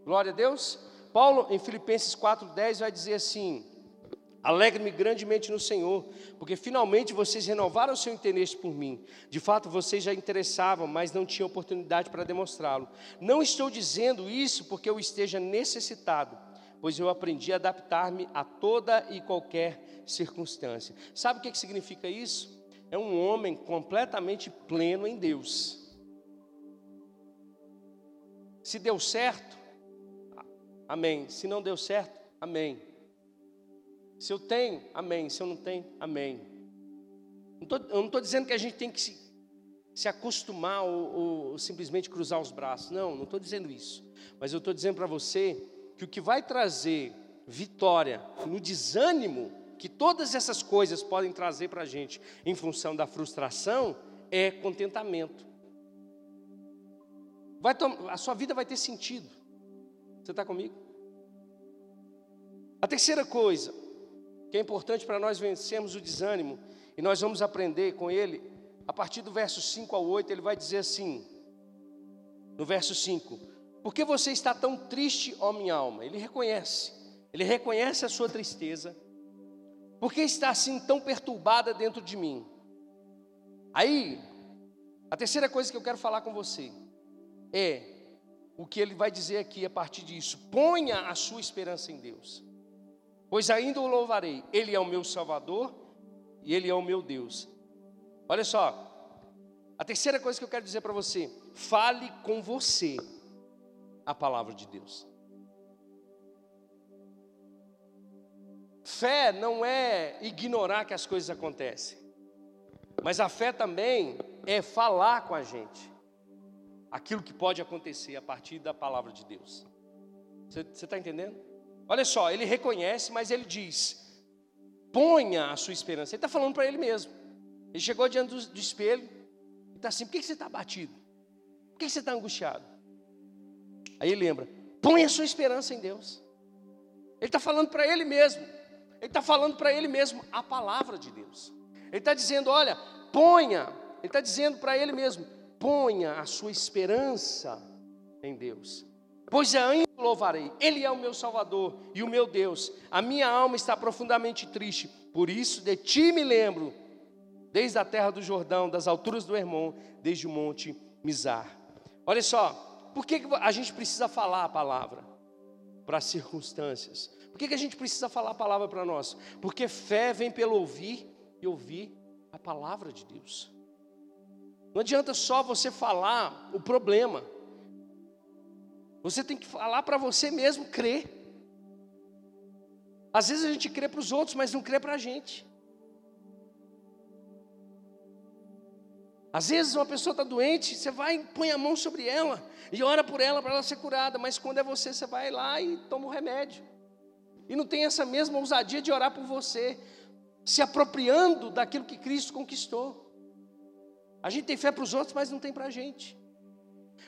Glória a Deus. Paulo, em Filipenses 4,10, vai dizer assim: Alegre-me grandemente no Senhor, porque finalmente vocês renovaram o seu interesse por mim. De fato, vocês já interessavam, mas não tinham oportunidade para demonstrá-lo. Não estou dizendo isso porque eu esteja necessitado, pois eu aprendi a adaptar-me a toda e qualquer circunstância. Sabe o que significa isso? É um homem completamente pleno em Deus. Se deu certo, amém. Se não deu certo, amém. Se eu tenho, amém. Se eu não tenho, amém. Eu não estou dizendo que a gente tem que se, se acostumar ou, ou simplesmente cruzar os braços. Não, não estou dizendo isso. Mas eu estou dizendo para você que o que vai trazer vitória no desânimo que todas essas coisas podem trazer para a gente em função da frustração é contentamento. Vai a sua vida vai ter sentido. Você está comigo? A terceira coisa, que é importante para nós vencermos o desânimo, e nós vamos aprender com ele, a partir do verso 5 ao 8, ele vai dizer assim, no verso 5: Por que você está tão triste, ó minha alma? Ele reconhece, ele reconhece a sua tristeza, por que está assim tão perturbada dentro de mim? Aí, a terceira coisa que eu quero falar com você é o que ele vai dizer aqui a partir disso: ponha a sua esperança em Deus pois ainda o louvarei. Ele é o meu Salvador e Ele é o meu Deus. Olha só, a terceira coisa que eu quero dizer para você: fale com você a palavra de Deus. Fé não é ignorar que as coisas acontecem, mas a fé também é falar com a gente aquilo que pode acontecer a partir da palavra de Deus. Você está entendendo? Olha só, ele reconhece, mas ele diz: ponha a sua esperança. Ele está falando para ele mesmo. Ele chegou diante do, do espelho e está assim: por que, que você está batido? Por que, que você está angustiado? Aí ele lembra: ponha a sua esperança em Deus. Ele está falando para ele mesmo. Ele está falando para ele mesmo a palavra de Deus. Ele está dizendo: olha, ponha. Ele está dizendo para ele mesmo: ponha a sua esperança em Deus pois ainda louvarei. Ele é o meu Salvador e o meu Deus. A minha alma está profundamente triste, por isso de ti me lembro, desde a terra do Jordão, das alturas do Hermon, desde o monte Mizar. Olha só, por que a gente precisa falar a palavra para as circunstâncias? Por que a gente precisa falar a palavra para nós? Porque fé vem pelo ouvir e ouvir a palavra de Deus. Não adianta só você falar o problema. Você tem que falar para você mesmo crer. Às vezes a gente crê para os outros, mas não crê para a gente. Às vezes uma pessoa está doente, você vai e põe a mão sobre ela e ora por ela para ela ser curada, mas quando é você, você vai lá e toma o remédio. E não tem essa mesma ousadia de orar por você, se apropriando daquilo que Cristo conquistou. A gente tem fé para os outros, mas não tem para a gente.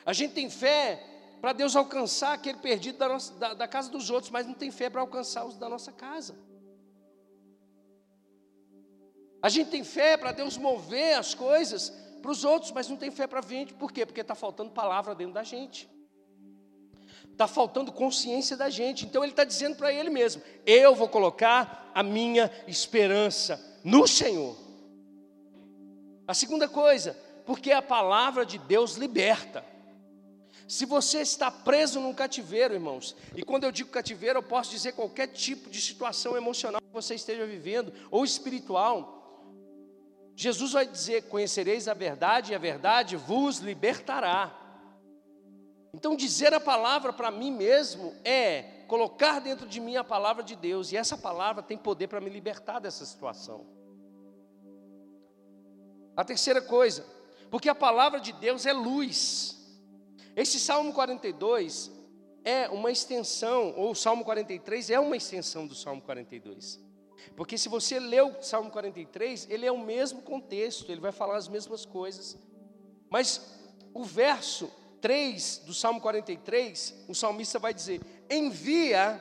A gente tem fé para Deus alcançar aquele perdido da, nossa, da, da casa dos outros, mas não tem fé para alcançar os da nossa casa. A gente tem fé para Deus mover as coisas para os outros, mas não tem fé para a gente. Por quê? Porque está faltando palavra dentro da gente. Está faltando consciência da gente. Então ele está dizendo para ele mesmo: Eu vou colocar a minha esperança no Senhor. A segunda coisa, porque a palavra de Deus liberta. Se você está preso num cativeiro, irmãos, e quando eu digo cativeiro, eu posso dizer qualquer tipo de situação emocional que você esteja vivendo, ou espiritual, Jesus vai dizer: Conhecereis a verdade, e a verdade vos libertará. Então, dizer a palavra para mim mesmo é colocar dentro de mim a palavra de Deus, e essa palavra tem poder para me libertar dessa situação. A terceira coisa, porque a palavra de Deus é luz. Esse Salmo 42 é uma extensão, ou o Salmo 43 é uma extensão do Salmo 42. Porque se você lê o Salmo 43, ele é o mesmo contexto, ele vai falar as mesmas coisas. Mas o verso 3 do Salmo 43, o salmista vai dizer: Envia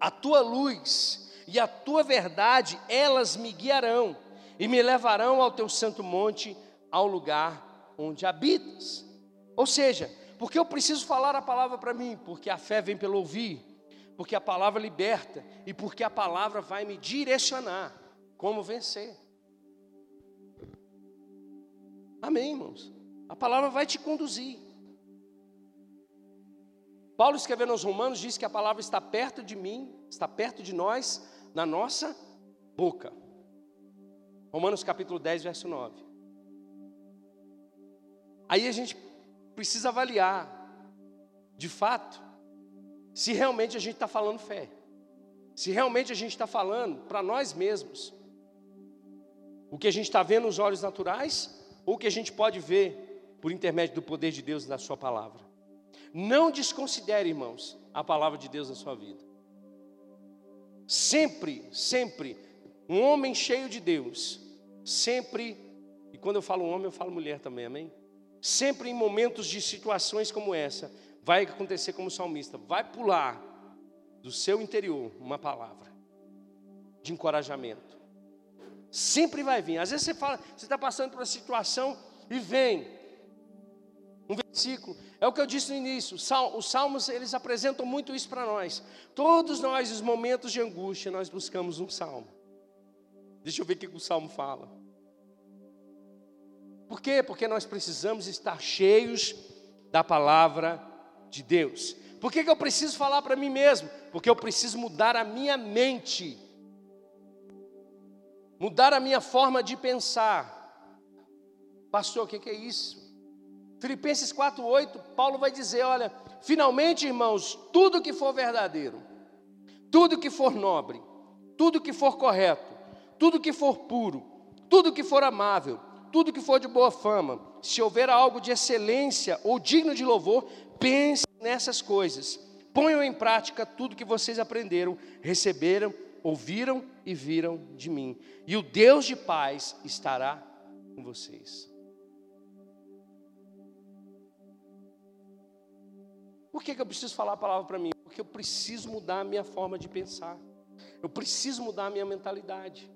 a tua luz e a tua verdade, elas me guiarão e me levarão ao teu santo monte, ao lugar onde habitas. Ou seja, porque eu preciso falar a palavra para mim? Porque a fé vem pelo ouvir porque a palavra liberta e porque a palavra vai me direcionar como vencer. Amém, irmãos? A palavra vai te conduzir. Paulo escrevendo aos Romanos diz que a palavra está perto de mim, está perto de nós, na nossa boca. Romanos capítulo 10, verso 9. Aí a gente precisa avaliar, de fato, se realmente a gente está falando fé, se realmente a gente está falando para nós mesmos, o que a gente está vendo nos olhos naturais, ou o que a gente pode ver por intermédio do poder de Deus na Sua palavra. Não desconsidere, irmãos, a palavra de Deus na sua vida. Sempre, sempre, um homem cheio de Deus, sempre, e quando eu falo homem, eu falo mulher também, amém? Sempre em momentos de situações como essa, vai acontecer como salmista, vai pular do seu interior uma palavra de encorajamento. Sempre vai vir. Às vezes você fala, você está passando por uma situação e vem um versículo. É o que eu disse no início. Os salmos eles apresentam muito isso para nós. Todos nós, nos momentos de angústia, nós buscamos um salmo. Deixa eu ver o que o salmo fala. Por quê? Porque nós precisamos estar cheios da palavra de Deus. Por que, que eu preciso falar para mim mesmo? Porque eu preciso mudar a minha mente, mudar a minha forma de pensar. Pastor, o que, que é isso? Filipenses 4,8, Paulo vai dizer: olha, finalmente, irmãos, tudo que for verdadeiro, tudo que for nobre, tudo que for correto, tudo que for puro, tudo que for amável, tudo que for de boa fama, se houver algo de excelência ou digno de louvor, Pense nessas coisas. Ponham em prática tudo que vocês aprenderam, receberam, ouviram e viram de mim. E o Deus de paz estará com vocês. Por que, que eu preciso falar a palavra para mim? Porque eu preciso mudar a minha forma de pensar. Eu preciso mudar a minha mentalidade.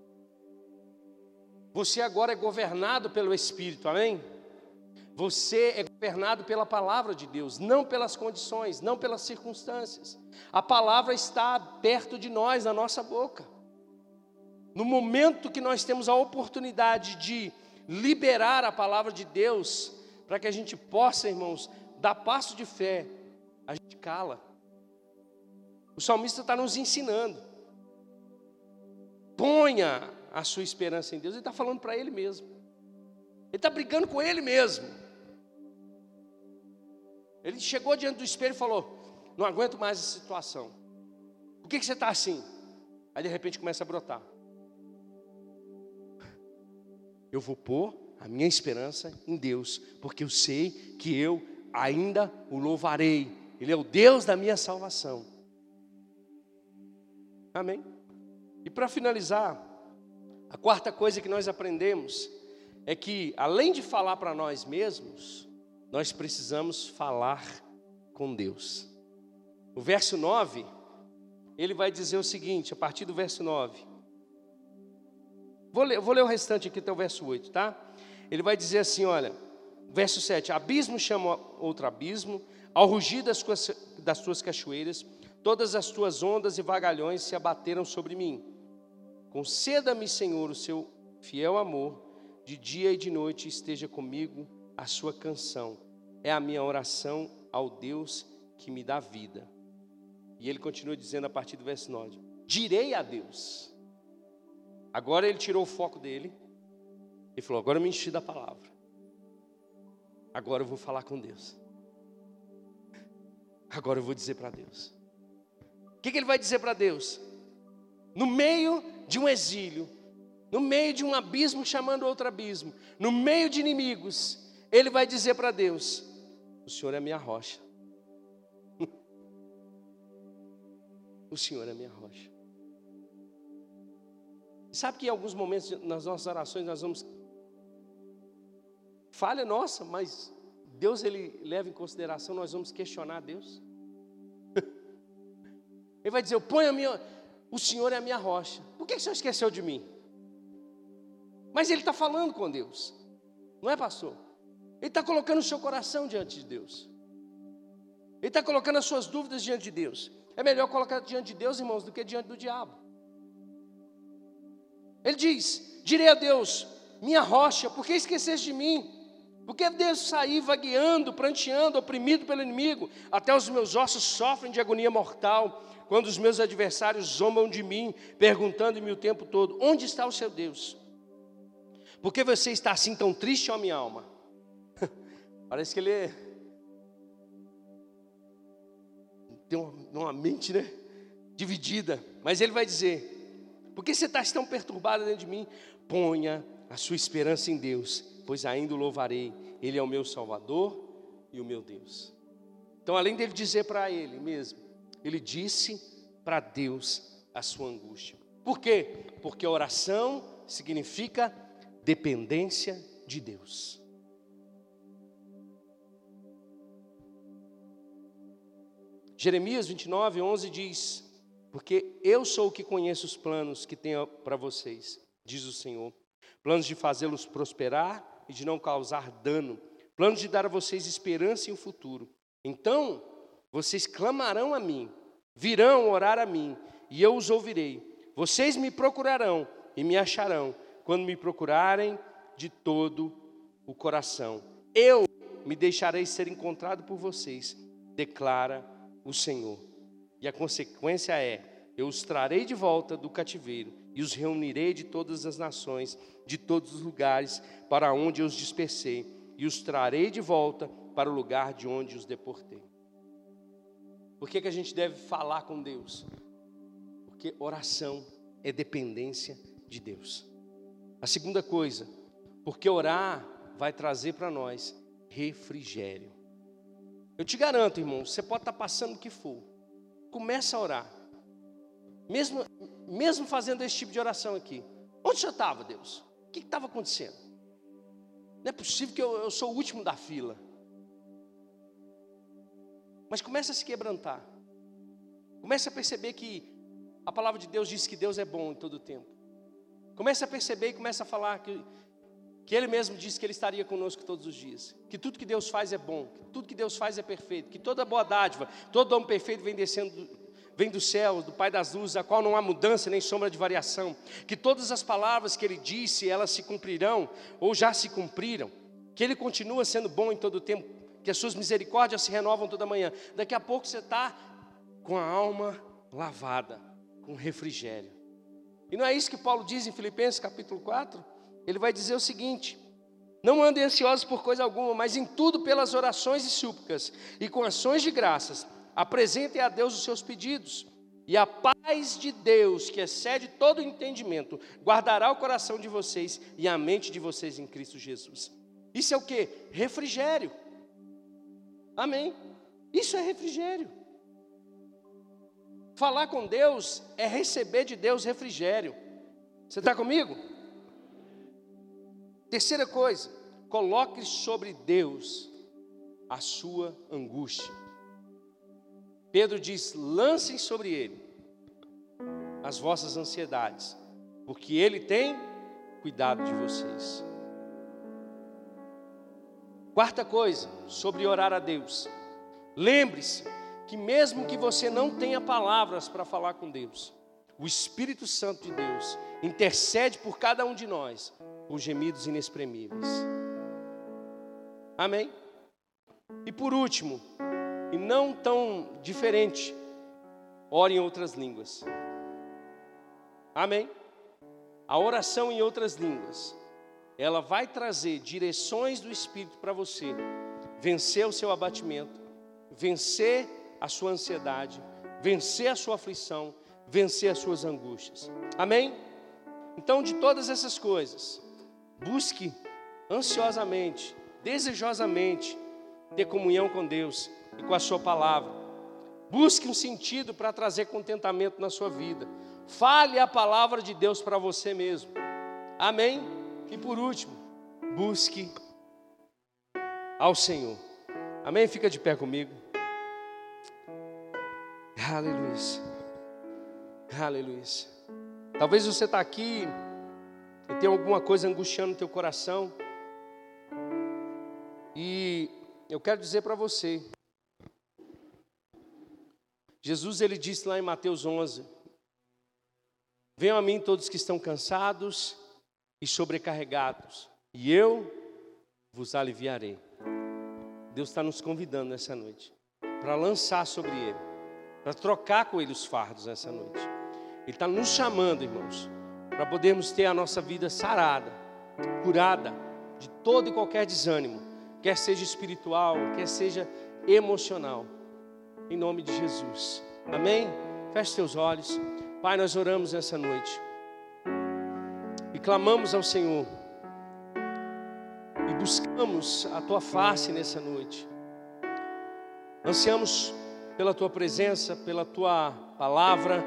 Você agora é governado pelo Espírito, amém? Você é governado pela palavra de Deus, não pelas condições, não pelas circunstâncias. A palavra está perto de nós, na nossa boca. No momento que nós temos a oportunidade de liberar a palavra de Deus, para que a gente possa, irmãos, dá passo de fé, a gente cala. O salmista está nos ensinando. Ponha a sua esperança em Deus. Ele está falando para ele mesmo. Ele está brigando com ele mesmo. Ele chegou diante do espelho e falou: Não aguento mais essa situação. Por que, que você está assim? Aí de repente começa a brotar. Eu vou pôr a minha esperança em Deus, porque eu sei que eu ainda o louvarei. Ele é o Deus da minha salvação. Amém? E para finalizar, a quarta coisa que nós aprendemos é que, além de falar para nós mesmos, nós precisamos falar com Deus. O verso 9, ele vai dizer o seguinte, a partir do verso 9. Vou ler, vou ler o restante aqui até o verso 8, tá? Ele vai dizer assim: olha, verso 7: Abismo chama outro abismo, ao rugir das, das tuas cachoeiras, todas as tuas ondas e vagalhões se abateram sobre mim. Conceda-me, Senhor, o seu fiel amor, de dia e de noite esteja comigo a sua canção. É a minha oração ao Deus que me dá vida. E ele continua dizendo a partir do verso 9: Direi a Deus. Agora ele tirou o foco dele e falou: Agora eu me enchi da palavra. Agora eu vou falar com Deus. Agora eu vou dizer para Deus. O que, que ele vai dizer para Deus? No meio de um exílio, no meio de um abismo chamando outro abismo, no meio de inimigos, ele vai dizer para Deus: O Senhor é minha rocha. o Senhor é minha rocha. Sabe que em alguns momentos nas nossas orações nós vamos falha nossa, mas Deus ele leva em consideração, nós vamos questionar Deus. Ele vai dizer: Eu ponho a minha, o Senhor é a minha rocha. Por que, o Senhor esqueceu de mim? Mas Ele está falando com Deus, não é, pastor? Ele está colocando o seu coração diante de Deus. Ele está colocando as suas dúvidas diante de Deus. É melhor colocar diante de Deus, irmãos, do que diante do diabo. Ele diz: Direi a Deus, minha rocha, por que esqueceste de mim? Por que devo sair vagueando, pranteando, oprimido pelo inimigo? Até os meus ossos sofrem de agonia mortal, quando os meus adversários zombam de mim, perguntando-me o tempo todo: onde está o seu Deus? Por que você está assim tão triste, ó minha alma? Parece que ele é... tem uma mente, né? Dividida. Mas ele vai dizer: Por que você está tão perturbado dentro de mim? Ponha a sua esperança em Deus pois ainda o louvarei. Ele é o meu Salvador e o meu Deus. Então, além dele dizer para ele mesmo, ele disse para Deus a sua angústia. Por quê? Porque oração significa dependência de Deus. Jeremias 29, 11 diz: Porque eu sou o que conheço os planos que tenho para vocês, diz o Senhor, planos de fazê-los prosperar e de não causar dano, planos de dar a vocês esperança em um futuro. Então, vocês clamarão a mim, virão orar a mim, e eu os ouvirei. Vocês me procurarão e me acharão, quando me procurarem de todo o coração. Eu me deixarei ser encontrado por vocês, declara o Senhor. E a consequência é: eu os trarei de volta do cativeiro e os reunirei de todas as nações, de todos os lugares para onde eu os dispersei, e os trarei de volta para o lugar de onde os deportei. Por que, que a gente deve falar com Deus? Porque oração é dependência de Deus. A segunda coisa, porque orar vai trazer para nós refrigério. Eu te garanto, irmão, você pode estar passando o que for. Começa a orar. Mesmo, mesmo fazendo esse tipo de oração aqui. Onde você estava, Deus? O que estava acontecendo? Não é possível que eu, eu sou o último da fila. Mas começa a se quebrantar. Comece a perceber que a palavra de Deus diz que Deus é bom em todo o tempo. Comece a perceber e comece a falar que, que Ele mesmo disse que Ele estaria conosco todos os dias. Que tudo que Deus faz é bom, que tudo que Deus faz é perfeito, que toda boa dádiva, todo dom perfeito vem descendo vem do céu, do Pai das luzes, a qual não há mudança nem sombra de variação, que todas as palavras que ele disse, elas se cumprirão ou já se cumpriram, que ele continua sendo bom em todo o tempo, que as suas misericórdias se renovam toda manhã. Daqui a pouco você está com a alma lavada, com refrigério. E não é isso que Paulo diz em Filipenses capítulo 4? Ele vai dizer o seguinte: Não andem ansiosos por coisa alguma, mas em tudo pelas orações e súplicas, e com ações de graças, apresentem a Deus os seus pedidos. E a paz de Deus, que excede todo entendimento, guardará o coração de vocês e a mente de vocês em Cristo Jesus. Isso é o que? Refrigério. Amém. Isso é refrigério. Falar com Deus é receber de Deus refrigério. Você está comigo? Terceira coisa, coloque sobre Deus a sua angústia. Pedro diz: lancem sobre Ele as vossas ansiedades, porque Ele tem cuidado de vocês. Quarta coisa, sobre orar a Deus. Lembre-se que mesmo que você não tenha palavras para falar com Deus, o Espírito Santo de Deus intercede por cada um de nós com gemidos inexprimíveis. Amém? E por último, e não tão diferente, ore em outras línguas. Amém? A oração em outras línguas ela vai trazer direções do Espírito para você vencer o seu abatimento, vencer a sua ansiedade, vencer a sua aflição, vencer as suas angústias. Amém? Então, de todas essas coisas, busque ansiosamente, desejosamente ter comunhão com Deus e com a Sua palavra. Busque um sentido para trazer contentamento na sua vida. Fale a palavra de Deus para você mesmo. Amém? E por último, busque ao Senhor. Amém? Fica de pé comigo. Aleluia. Aleluia. Talvez você está aqui e tem alguma coisa angustiando no teu coração. E eu quero dizer para você, Jesus ele disse lá em Mateus 11: Venham a mim todos que estão cansados e sobrecarregados, e eu vos aliviarei. Deus está nos convidando nessa noite para lançar sobre Ele, para trocar com Ele os fardos nessa noite. Ele está nos chamando, irmãos, para podermos ter a nossa vida sarada, curada de todo e qualquer desânimo, quer seja espiritual, quer seja emocional, em nome de Jesus. Amém? Feche seus olhos. Pai, nós oramos nessa noite clamamos ao Senhor e buscamos a tua face nessa noite. Ansiamos pela tua presença, pela tua palavra.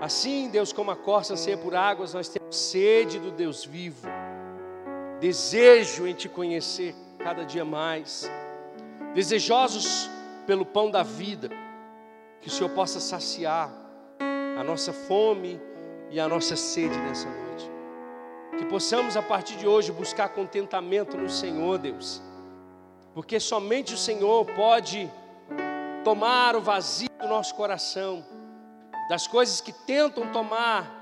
Assim, Deus, como a corça anseia por águas, nós temos sede do Deus vivo, desejo em te conhecer cada dia mais, desejosos pelo pão da vida, que o Senhor possa saciar a nossa fome e a nossa sede nessa noite. Que possamos a partir de hoje buscar contentamento no Senhor, Deus. Porque somente o Senhor pode tomar o vazio do nosso coração, das coisas que tentam tomar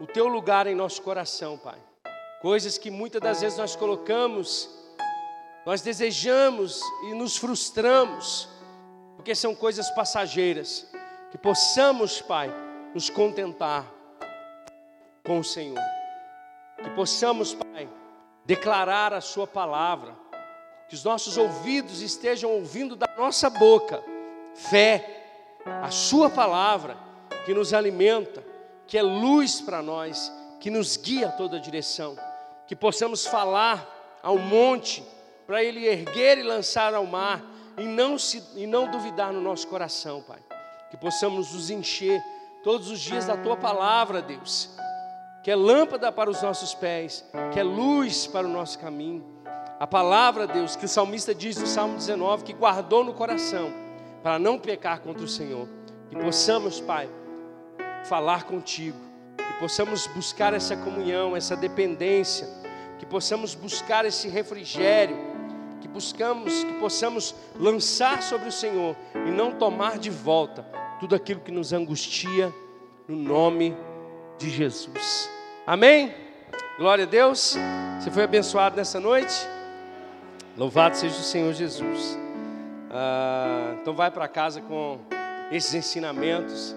o teu lugar em nosso coração, Pai. Coisas que muitas das vezes nós colocamos, nós desejamos e nos frustramos, porque são coisas passageiras. Que possamos, Pai, nos contentar com o Senhor. Que possamos, Pai, declarar a Sua palavra, que os nossos ouvidos estejam ouvindo da nossa boca fé, a Sua palavra que nos alimenta, que é luz para nós, que nos guia a toda direção, que possamos falar ao monte para ele erguer e lançar ao mar e não, se, e não duvidar no nosso coração, Pai. Que possamos nos encher todos os dias da Tua palavra, Deus que é lâmpada para os nossos pés, que é luz para o nosso caminho. A palavra, Deus, que o salmista diz no Salmo 19, que guardou no coração, para não pecar contra o Senhor. Que possamos, Pai, falar contigo, que possamos buscar essa comunhão, essa dependência, que possamos buscar esse refrigério, que buscamos, que possamos lançar sobre o Senhor e não tomar de volta tudo aquilo que nos angustia, no nome de Jesus. Amém? Glória a Deus. Você foi abençoado nessa noite? Louvado seja o Senhor Jesus. Ah, então vai para casa com esses ensinamentos.